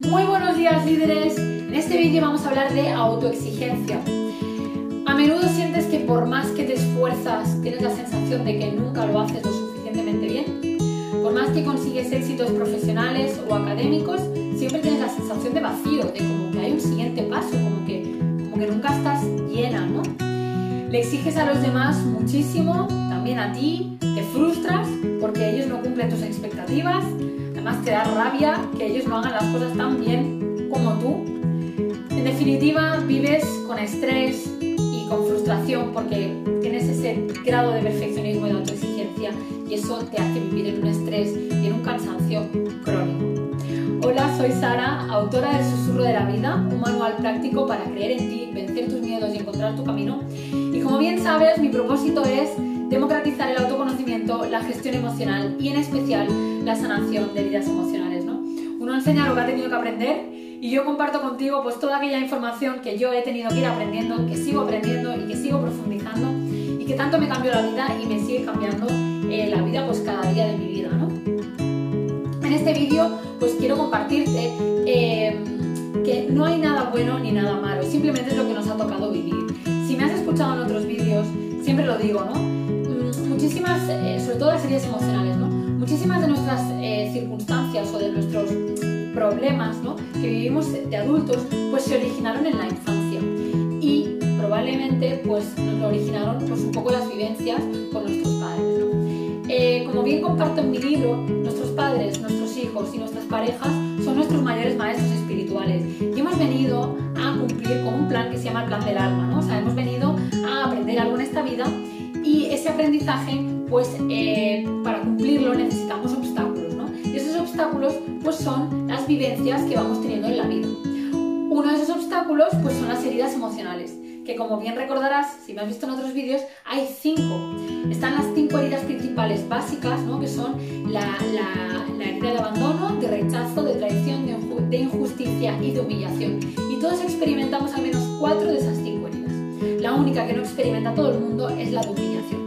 Muy buenos días líderes, en este vídeo vamos a hablar de autoexigencia. A menudo sientes que por más que te esfuerzas tienes la sensación de que nunca lo haces lo suficientemente bien. Por más que consigues éxitos profesionales o académicos, siempre tienes la sensación de vacío, de como que hay un siguiente paso, como que, como que nunca estás llena, ¿no? Le exiges a los demás muchísimo, también a ti, te frustras porque ellos no cumplen tus expectativas, además te da rabia que ellos no hagan las cosas tan bien como tú. En definitiva, vives con estrés y con frustración porque tienes ese grado de perfeccionismo y de autoexigencia y eso te hace vivir en un estrés y en un cansancio crónico. Hola, soy Sara, autora del Susurro de la Vida, un manual práctico para creer en ti, vencer tus miedos y encontrar tu camino. Y como bien sabes, mi propósito es democratizar gestión emocional y en especial la sanación de heridas emocionales. ¿no? Uno enseña lo que ha tenido que aprender y yo comparto contigo pues toda aquella información que yo he tenido que ir aprendiendo, que sigo aprendiendo y que sigo profundizando y que tanto me cambió la vida y me sigue cambiando eh, la vida pues cada día de mi vida. ¿no? En este vídeo pues quiero compartirte eh, que no hay nada bueno ni nada malo, simplemente es lo que nos ha tocado vivir. Si me has escuchado en otros vídeos, siempre lo digo, ¿no? Muchísimas, eh, sobre todo las heridas emocionales, ¿no? Muchísimas de nuestras eh, circunstancias o de nuestros problemas, ¿no? Que vivimos de adultos, pues se originaron en la infancia y probablemente pues nos lo originaron pues un poco las vivencias con nuestros padres, ¿no? como bien comparto en mi libro, nuestros padres, nuestros hijos y nuestras parejas son nuestros mayores maestros espirituales y hemos venido a cumplir con un plan que se llama el plan del alma, ¿no? Hemos venido a aprender algo en esta vida y ese aprendizaje, pues eh, para cumplirlo necesitamos obstáculos, ¿no? Y esos obstáculos, pues son las vivencias que vamos teniendo en la vida. Uno de esos obstáculos, pues son las heridas emocionales que como bien recordarás, si me has visto en otros vídeos, hay cinco. Están las cinco heridas principales básicas, ¿no? que son la, herida de abandono, de rechazo, de traición, de, injusticia y de humillación. Y todos experimentamos al menos cuatro de esas. La única que no experimenta todo el mundo es la de humillación.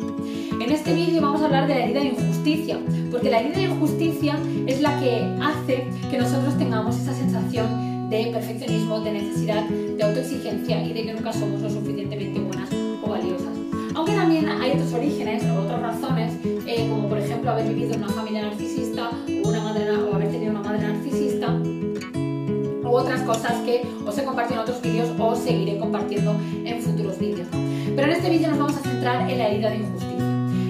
En este vídeo vamos a hablar de la herida de injusticia, porque la herida de injusticia es la que hace que nosotros tengamos esa sensación de perfeccionismo, de necesidad, de autoexigencia y de que nunca somos lo suficientemente buenas o valiosas. Aunque también hay otros orígenes o otras razones, eh, como por ejemplo haber vivido en una familia narcisista o, una madre, o haber tenido una madre narcisista, otras cosas que os he compartido en otros vídeos o seguiré compartiendo en futuros vídeos. Pero en este vídeo nos vamos a centrar en la herida de injusticia.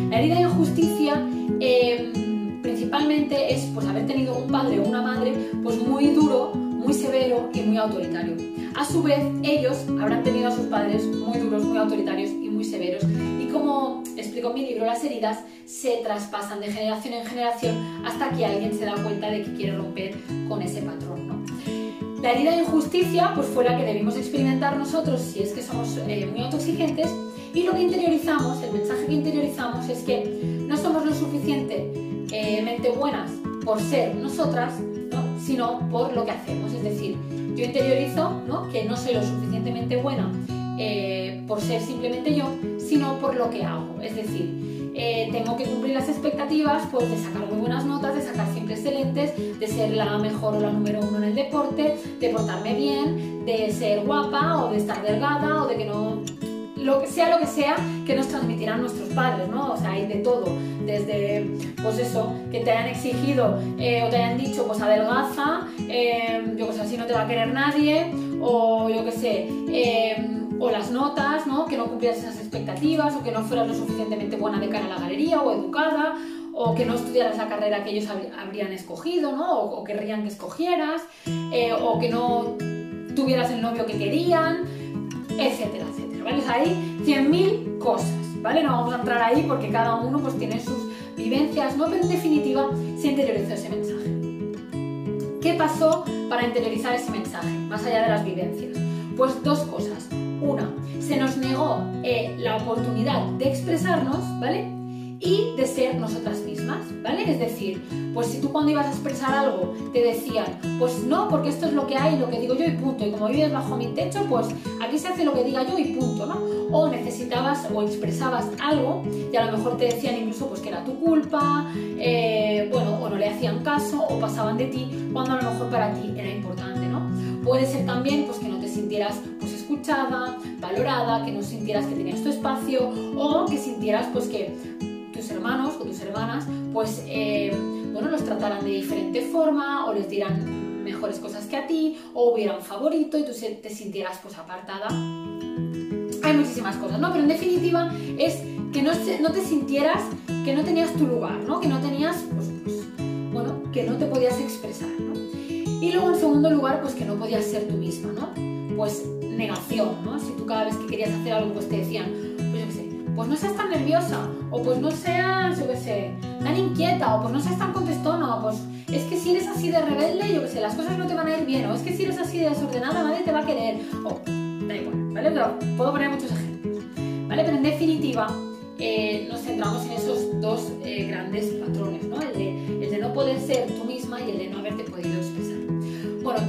La herida de injusticia eh, principalmente es pues, haber tenido un padre o una madre pues, muy duro, muy severo y muy autoritario. A su vez, ellos habrán tenido a sus padres muy duros, muy autoritarios y muy severos. Y como explico en mi libro, las heridas se traspasan de generación en generación hasta que alguien se da cuenta de que quiere romper con ese patrón. La herida de injusticia pues, fue la que debimos experimentar nosotros si es que somos eh, muy autoexigentes y lo que interiorizamos, el mensaje que interiorizamos es que no somos lo suficientemente buenas por ser nosotras, sino por lo que hacemos. Es decir, yo interiorizo que no soy lo suficientemente buena eh, por ser simplemente yo, sino por lo que hago. Es decir, eh, tengo que cumplir las expectativas pues, de sacar muy buenas notas, de sacar siempre excelentes, de ser la mejor o la número uno en el deporte, de portarme bien, de ser guapa o de estar delgada o de que no lo que sea lo que sea que nos transmitirán nuestros padres, ¿no? O sea, hay de todo, desde, pues eso, que te hayan exigido eh, o te hayan dicho, pues adelgaza, eh, yo que sé, así no te va a querer nadie, o yo que sé, o las notas, ¿no? Que no cumplieras esas expectativas, o que no fueras lo suficientemente buena de cara a la galería, o educada, o que no estudiaras la carrera que ellos habrían escogido, ¿no? O, o querrían que escogieras, o que no tuvieras el novio que querían, etcétera, etcétera. ¿vale? hay 100.000 cosas, ¿vale? No vamos a entrar ahí porque cada uno pues tiene sus vivencias, ¿no? Pero en definitiva se interiorizó ese mensaje. ¿Qué pasó para interiorizar ese mensaje, más allá de las vivencias? Pues dos cosas. Una, se nos negó eh, la oportunidad de expresarnos, ¿vale? y de ser nosotras mismas, ¿vale? Es decir, pues si tú cuando ibas a expresar algo te decían, pues no, porque esto es lo que hay, lo que digo yo y punto, y como vives bajo mi techo, pues aquí se hace lo que diga yo y punto, ¿no? O necesitabas o expresabas algo y a lo mejor te decían incluso pues que era tu culpa, eh, bueno, o no le hacían caso o pasaban de ti cuando a lo mejor para ti era importante, ¿no? Puede ser también pues que no sintieras pues escuchada, valorada, que no sintieras que tenías tu espacio o que sintieras pues que tus hermanos o tus hermanas pues eh, bueno, los trataran de diferente forma o les dieran mejores cosas que a ti o hubieran favorito y tú te sintieras pues apartada. Hay muchísimas cosas, ¿no? Pero en definitiva es que no, no te sintieras que no tenías tu lugar, ¿no? Que no tenías, pues, pues, bueno, que no te podías expresar, ¿no? Y luego en segundo lugar, pues que no podías ser tú misma, ¿no? Pues negación, ¿no? Si tú cada vez que querías hacer algo, pues te decían, pues yo qué sé, pues no seas tan nerviosa, o pues no seas, yo qué sé, tan inquieta, o pues no seas tan contestona, o pues es que si eres así de rebelde, yo qué sé, las cosas no te van a ir bien, o es que si eres así de desordenada, nadie te va a querer, o da igual, ¿vale? Pero puedo poner muchos ejemplos, ¿vale? Pero en definitiva, eh, nos centramos en esos dos eh, grandes patrones, ¿no? El de, el de no poder ser tú misma y el de no haberte podido expresar.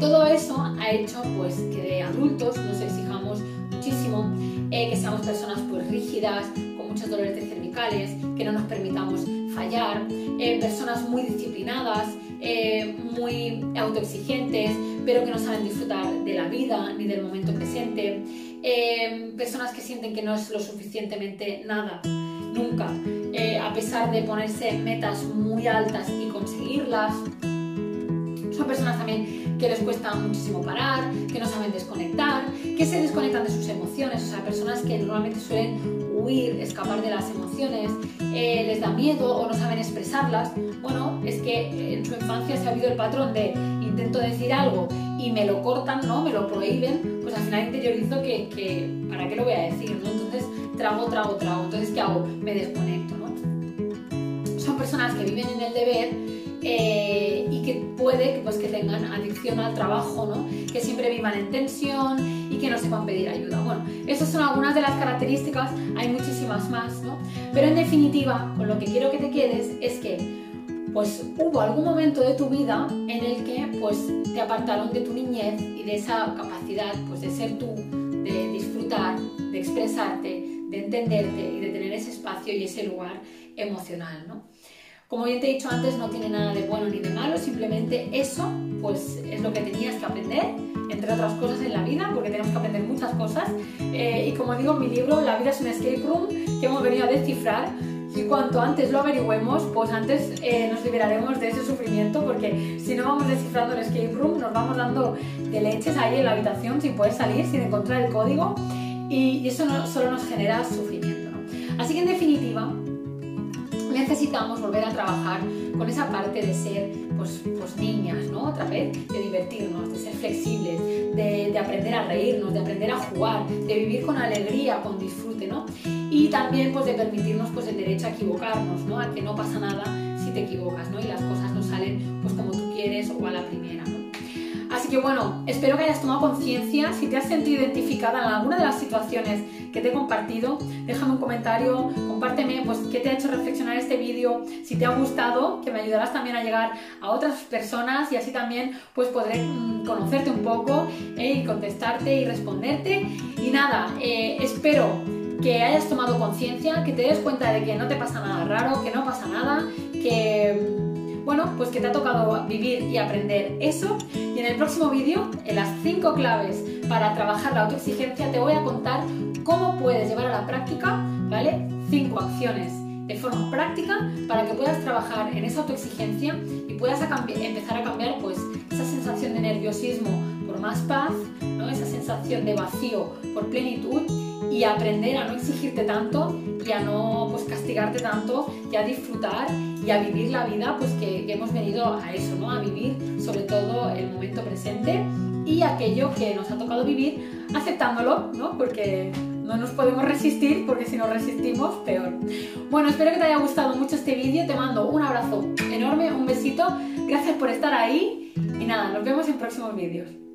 Todo eso ha hecho pues que de adultos nos exijamos muchísimo eh, que seamos personas pues rígidas, con muchos dolores de cervicales, que no nos permitamos fallar, eh, personas muy disciplinadas, eh, muy autoexigentes, pero que no saben disfrutar de la vida ni del momento presente, personas que sienten que no es lo suficientemente nada, nunca, a pesar de ponerse metas muy altas y conseguirlas. Son personas también que les cuesta muchísimo parar, que no saben desconectar, que se desconectan de sus emociones, o sea, personas que normalmente suelen huir, escapar de las emociones, eh, les da miedo o no saben expresarlas. Bueno, es que en su infancia se ha habido el patrón de intento decir algo y me lo cortan, ¿no? Me lo prohíben, pues al final interiorizo que, que ¿para qué lo voy a decir? ¿no? Entonces trago, trago, trago. Entonces, ¿qué hago? Me desconecto, ¿no? Son personas que viven en el deber eh, y que puede pues, que tengan adicción al trabajo, ¿no? que siempre vivan en tensión y que no sepan pedir ayuda. Bueno, esas son algunas de las características, hay muchísimas más, ¿no? pero en definitiva, con lo que quiero que te quedes es que pues hubo algún momento de tu vida en el que pues te apartaron de tu niñez y de esa capacidad pues de ser tú, de disfrutar, de expresarte, de entenderte y de tener ese espacio y ese lugar emocional, ¿no? Como bien te he dicho antes, no tiene nada de bueno ni de malo, simplemente eso pues es lo que tenías que aprender, entre otras cosas en la vida, porque tenemos que aprender muchas cosas. Eh, y como digo en mi libro, La vida es un escape room que hemos venido a descifrar. Y cuanto antes lo averigüemos, pues antes eh, nos liberaremos de ese sufrimiento, porque si no vamos descifrando el escape room, nos vamos dando de leches ahí en la habitación sin poder salir, sin encontrar el código, y, eso no, solo nos genera sufrimiento. ¿no? Así que en definitiva, necesitamos volver a trabajar con esa parte de ser pues, pues niñas, ¿no? Otra vez, de divertirnos, de ser flexibles, de, de, aprender a reírnos, de aprender a jugar, de vivir con alegría, con disfrute, ¿no? Y también pues de permitirnos pues el derecho a equivocarnos, ¿no? A que no pasa nada si te equivocas, ¿no? Y las cosas no salen pues como tú quieres o a la primera. Así que bueno, espero que hayas tomado conciencia. Si te has sentido identificada en alguna de las situaciones que te he compartido, déjame un comentario, compárteme pues, qué te ha hecho reflexionar este vídeo, si te ha gustado, que me ayudarás también a llegar a otras personas y así también pues podré mm, conocerte un poco eh, y contestarte y responderte. Y nada, eh, espero que hayas tomado conciencia, que te des cuenta de que no te pasa nada raro, que no pasa nada, que bueno, pues que te ha tocado vivir y aprender eso. Y en el próximo vídeo, en las 5 claves para trabajar la autoexigencia, te voy a contar cómo puedes llevar a la práctica, ¿vale? 5 acciones de forma práctica para que puedas trabajar en esa autoexigencia y puedas empezar a cambiar pues esa sensación de nerviosismo por más paz, ¿no? esa sensación de vacío por plenitud y aprender a no exigirte tanto y a no pues, castigarte tanto y a disfrutar y a vivir la vida pues que, hemos venido a eso, ¿no? A vivir sobre todo el momento presente y aquello que nos ha tocado vivir aceptándolo, ¿no? Porque no nos podemos resistir porque si nos resistimos, peor. Bueno, espero que te haya gustado mucho este vídeo, te mando un abrazo enorme, un besito, gracias por estar ahí y nada, nos vemos en próximos vídeos.